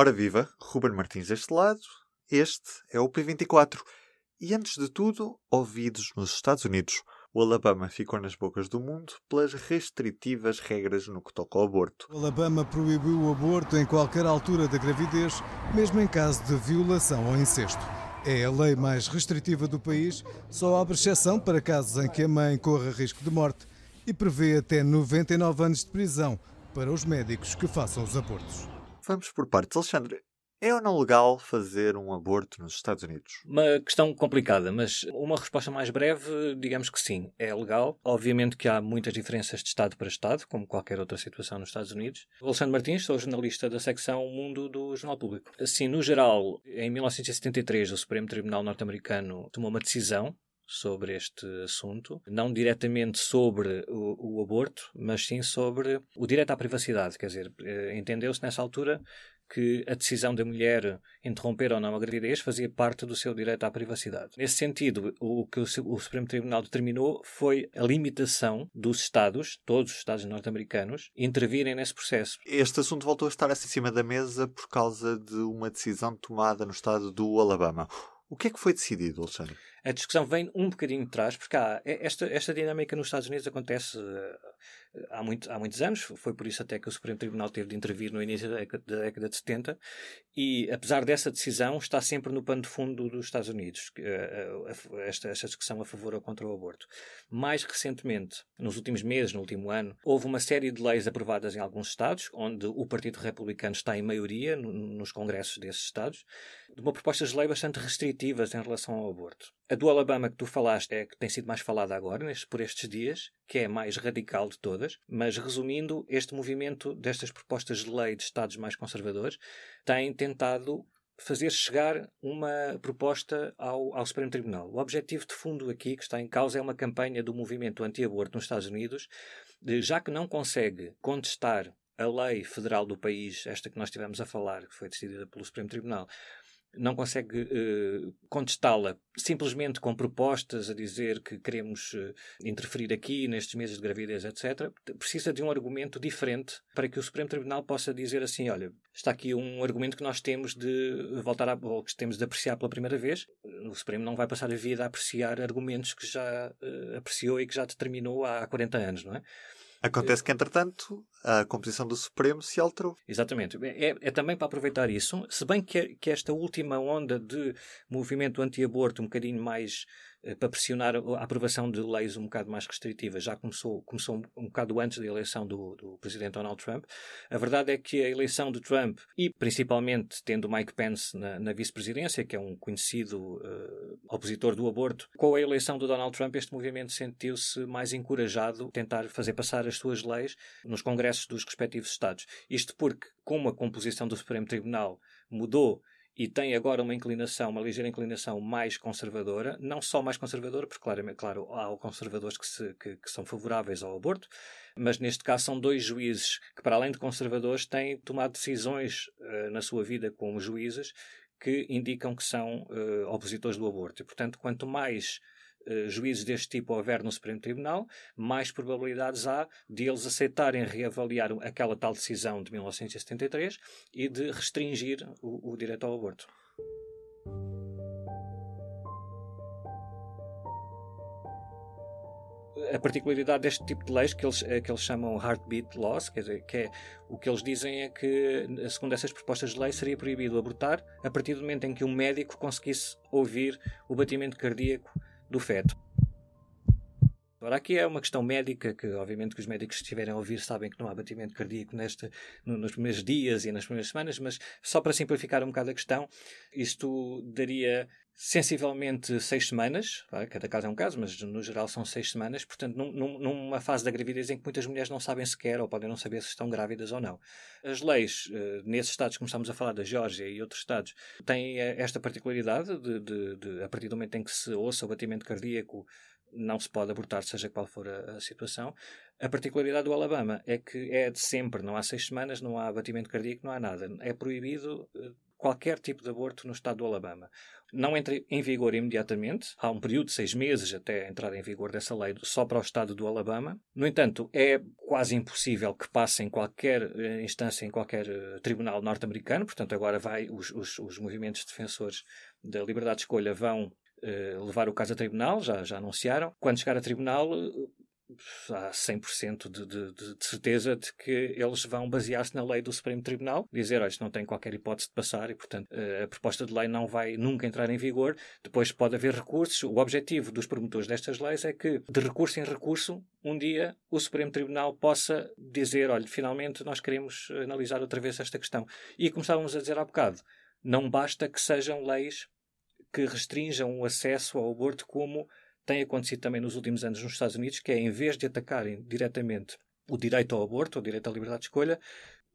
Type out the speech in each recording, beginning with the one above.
Ora viva, Ruben Martins deste lado, este é o P24. E antes de tudo, ouvidos nos Estados Unidos, o Alabama ficou nas bocas do mundo pelas restritivas regras no que toca ao aborto. O Alabama proibiu o aborto em qualquer altura da gravidez, mesmo em caso de violação ou incesto. É a lei mais restritiva do país, só abre exceção para casos em que a mãe corra risco de morte e prevê até 99 anos de prisão para os médicos que façam os abortos. Vamos por partes. Alexandre, é ou não legal fazer um aborto nos Estados Unidos? Uma questão complicada, mas uma resposta mais breve, digamos que sim, é legal. Obviamente que há muitas diferenças de Estado para Estado, como qualquer outra situação nos Estados Unidos. Alexandre Martins, sou jornalista da secção Mundo do Jornal Público. Assim, no geral, em 1973, o Supremo Tribunal Norte-Americano tomou uma decisão sobre este assunto, não diretamente sobre o, o, aborto, mas sim sobre o direito à privacidade. Quer dizer, eh, entendeu-se nessa altura que a decisão da mulher interromper ou não a gravidez fazia parte do seu direito à privacidade. Nesse sentido, o que o Supremo Tribunal determinou foi a limitação dos Estados, todos os Estados norte-americanos, intervirem nesse processo. Este assunto voltou a estar acima da mesa por causa de uma decisão tomada no estado do Alabama. O que é que foi decidido, Alexandre? A discussão vem um bocadinho de trás, porque há, esta, esta dinâmica nos Estados Unidos acontece há, muito, há muitos anos, foi por isso até que o Supremo Tribunal teve de intervir no início da década, da década de 70, e apesar dessa decisão, está sempre no pano de fundo dos Estados Unidos, eh, eh, esta, esta discussão a favor ou contra o aborto. Mais recentemente, nos últimos meses, no último ano, houve uma série de leis aprovadas em alguns Estados, onde o Partido Republicano está em maioria no, nos congressos desses Estados, de uma proposta de lei bastante restritivas em relação ao aborto. A do Alabama que tu falaste é que tem sido mais falada agora, neste, por estes dias, que é a mais radical de todas, mas resumindo, este movimento destas propostas de lei de Estados mais conservadores tem tentado fazer chegar uma proposta ao, ao, Supremo Tribunal. O objetivo de fundo aqui que está em causa é uma campanha do movimento anti-aborto nos Estados Unidos, de, já que não consegue contestar a lei federal do país, esta que nós estivemos a falar, que foi decidida pelo Supremo Tribunal, não consegue uh, contestá-la simplesmente com propostas a dizer que queremos uh, interferir aqui nestes meses de gravidez, etc., precisa de um argumento diferente para que o Supremo Tribunal possa dizer assim: olha, está aqui um argumento que nós temos de voltar a, ou que temos de apreciar pela primeira vez. O Supremo não vai passar a vida a apreciar argumentos que já uh, apreciou e que já determinou há 40 anos, não é? Acontece que, entretanto, a composição do Supremo se alterou. Exatamente. É, é também para aproveitar isso, se bem que, que esta última onda de movimento anti-aborto, um bocadinho mais para pressionar a aprovação de leis um bocado mais restritivas. Já começou, começou um, um bocado antes da eleição do, do, presidente Donald Trump. A verdade é que a eleição de Trump, e principalmente tendo Mike Pence na, na vice-presidência, que é um conhecido uh, opositor do aborto, com a eleição do Donald Trump, este movimento sentiu-se mais encorajado a tentar fazer passar as suas leis nos congressos dos respectivos Estados. Isto porque, como a composição do Supremo Tribunal mudou e tem agora uma inclinação, uma ligeira inclinação mais conservadora, não só mais conservadora, porque claramente, claro, há conservadores que, se, que, que, são favoráveis ao aborto, mas neste caso são dois juízes que, para além de conservadores, têm tomado decisões uh, na sua vida como juízes que indicam que são uh, opositores do aborto. E, portanto, quanto mais juízes deste tipo houver no Supremo Tribunal, mais probabilidades há de eles aceitarem reavaliar aquela tal decisão de 1973 e de restringir o, o direito ao aborto. a particularidade deste tipo de leis que eles, eh, que eles chamam heartbeat laws, quer dizer, que é o que eles dizem é que, segundo essas propostas de lei, seria proibido abortar a partir do momento em que um médico conseguisse ouvir o batimento cardíaco do feto. Agora, aqui é uma questão médica, que obviamente que os médicos que estiverem a ouvir sabem que não há batimento cardíaco neste, no, nos primeiros dias e nas primeiras semanas, mas só para simplificar um bocado a questão, isto daria sensivelmente seis semanas, cada caso é um caso, mas no geral são seis semanas, portanto, num, numa fase da gravidez em que muitas mulheres não sabem sequer ou podem não saber se estão grávidas ou não. As leis, uh, nesses estados, como estamos a falar da Geórgia e outros estados, têm esta particularidade de, de, de, a partir do momento em que se ouça o batimento cardíaco não se pode abortar, seja qual for a, a, situação. A particularidade do Alabama é que é de sempre, não há seis semanas, não há abatimento cardíaco, não há nada. É proibido eh, qualquer tipo de aborto no estado do Alabama. Não entra em vigor imediatamente, há um período de seis meses até a entrada em vigor dessa lei só para o estado do Alabama. No entanto, é quase impossível que passe em qualquer eh, instância, em qualquer uh, tribunal norte-americano, portanto, agora vai os, os, os movimentos defensores da liberdade de escolha vão levar o caso a tribunal, já, já anunciaram. Quando chegar a tribunal, há 100% de, de, de, certeza de que eles vão basear-se na lei do Supremo Tribunal, dizer, olha, isto não tem qualquer hipótese de passar e, portanto, eh, a proposta de lei não vai nunca entrar em vigor. Depois pode haver recursos. O objetivo dos promotores destas leis é que, de recurso em recurso, um dia o Supremo Tribunal possa dizer, olha, finalmente nós queremos analisar outra vez esta questão. E como estávamos a dizer há bocado, não basta que sejam leis que restringam o acesso ao aborto como tem acontecido também nos últimos anos nos Estados Unidos, que é em vez de atacarem diretamente o direito ao aborto, o direito à liberdade de escolha,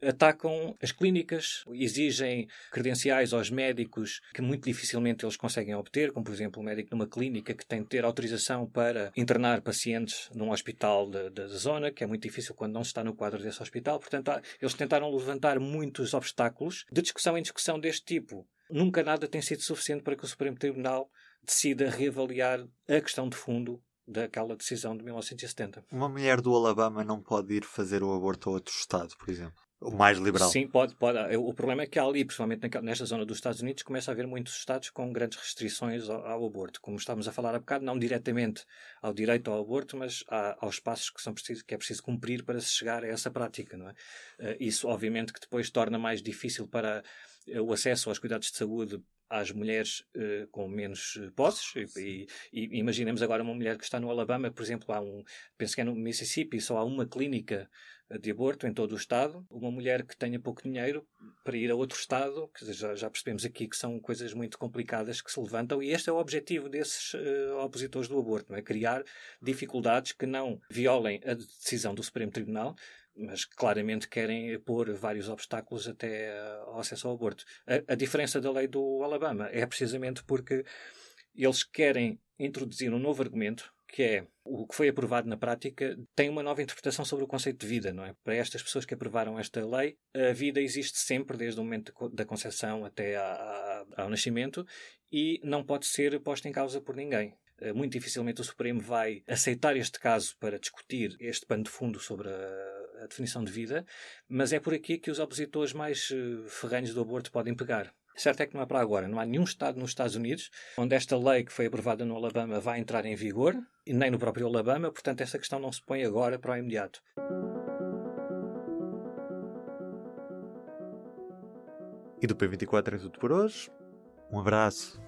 atacam as clínicas, exigem credenciais aos médicos que muito dificilmente eles conseguem obter, como por exemplo um médico numa clínica que tem de ter autorização para internar pacientes num hospital da, zona, que é muito difícil quando não se está no quadro desse hospital. Portanto, eles tentaram levantar muitos obstáculos de discussão em discussão deste tipo. Nunca nada tem sido suficiente para que o Supremo Tribunal decida reavaliar a questão de fundo daquela decisão de 1970. Uma mulher do Alabama não pode ir fazer o aborto a outro estado, por exemplo? O mais liberal. Sim, pode, pode. O problema é que ali, principalmente nesta zona dos Estados Unidos, começa a haver muitos estados com grandes restrições ao, ao aborto. Como estávamos a falar há bocado, não diretamente ao direito ao aborto, mas há, aos passos que, são preciso, que é preciso cumprir para se chegar a essa prática. Não é? Eh, isso, obviamente, que depois torna mais difícil para o acesso aos cuidados de saúde às mulheres uh, com menos uh, posses. E, e, imaginemos agora uma mulher que está no Alabama, por exemplo, há um, penso que é no Mississippi, só há uma clínica eh, de aborto em todo o Estado. Uma mulher que tenha pouco dinheiro para ir a outro Estado, que já, já percebemos aqui que são coisas muito complicadas que se levantam, e este é o objetivo desses uh, opositores do aborto, é? criar dificuldades que não violem a decisão do Supremo Tribunal, mas claramente querem pôr vários obstáculos até ao acesso ao aborto. A, a, diferença da lei do Alabama é precisamente porque eles querem introduzir um novo argumento, que é o que foi aprovado na prática tem uma nova interpretação sobre o conceito de vida, não é? Para estas pessoas que aprovaram esta lei, a vida existe sempre, desde o momento da concepção até ao nascimento, e não pode ser posta em causa por ninguém. Eh, muito dificilmente o Supremo vai aceitar este caso para discutir este pano de fundo sobre a a definição de vida, mas é por aqui que os opositores mais uh, ferrenhos do aborto podem pegar. Certo é que não é para agora. Não há nenhum Estado nos Estados Unidos onde esta lei que foi aprovada no Alabama vai entrar em vigor, e nem no próprio Alabama, portanto, essa questão não se põe agora para o imediato. E do P24 é tudo por hoje. Um abraço.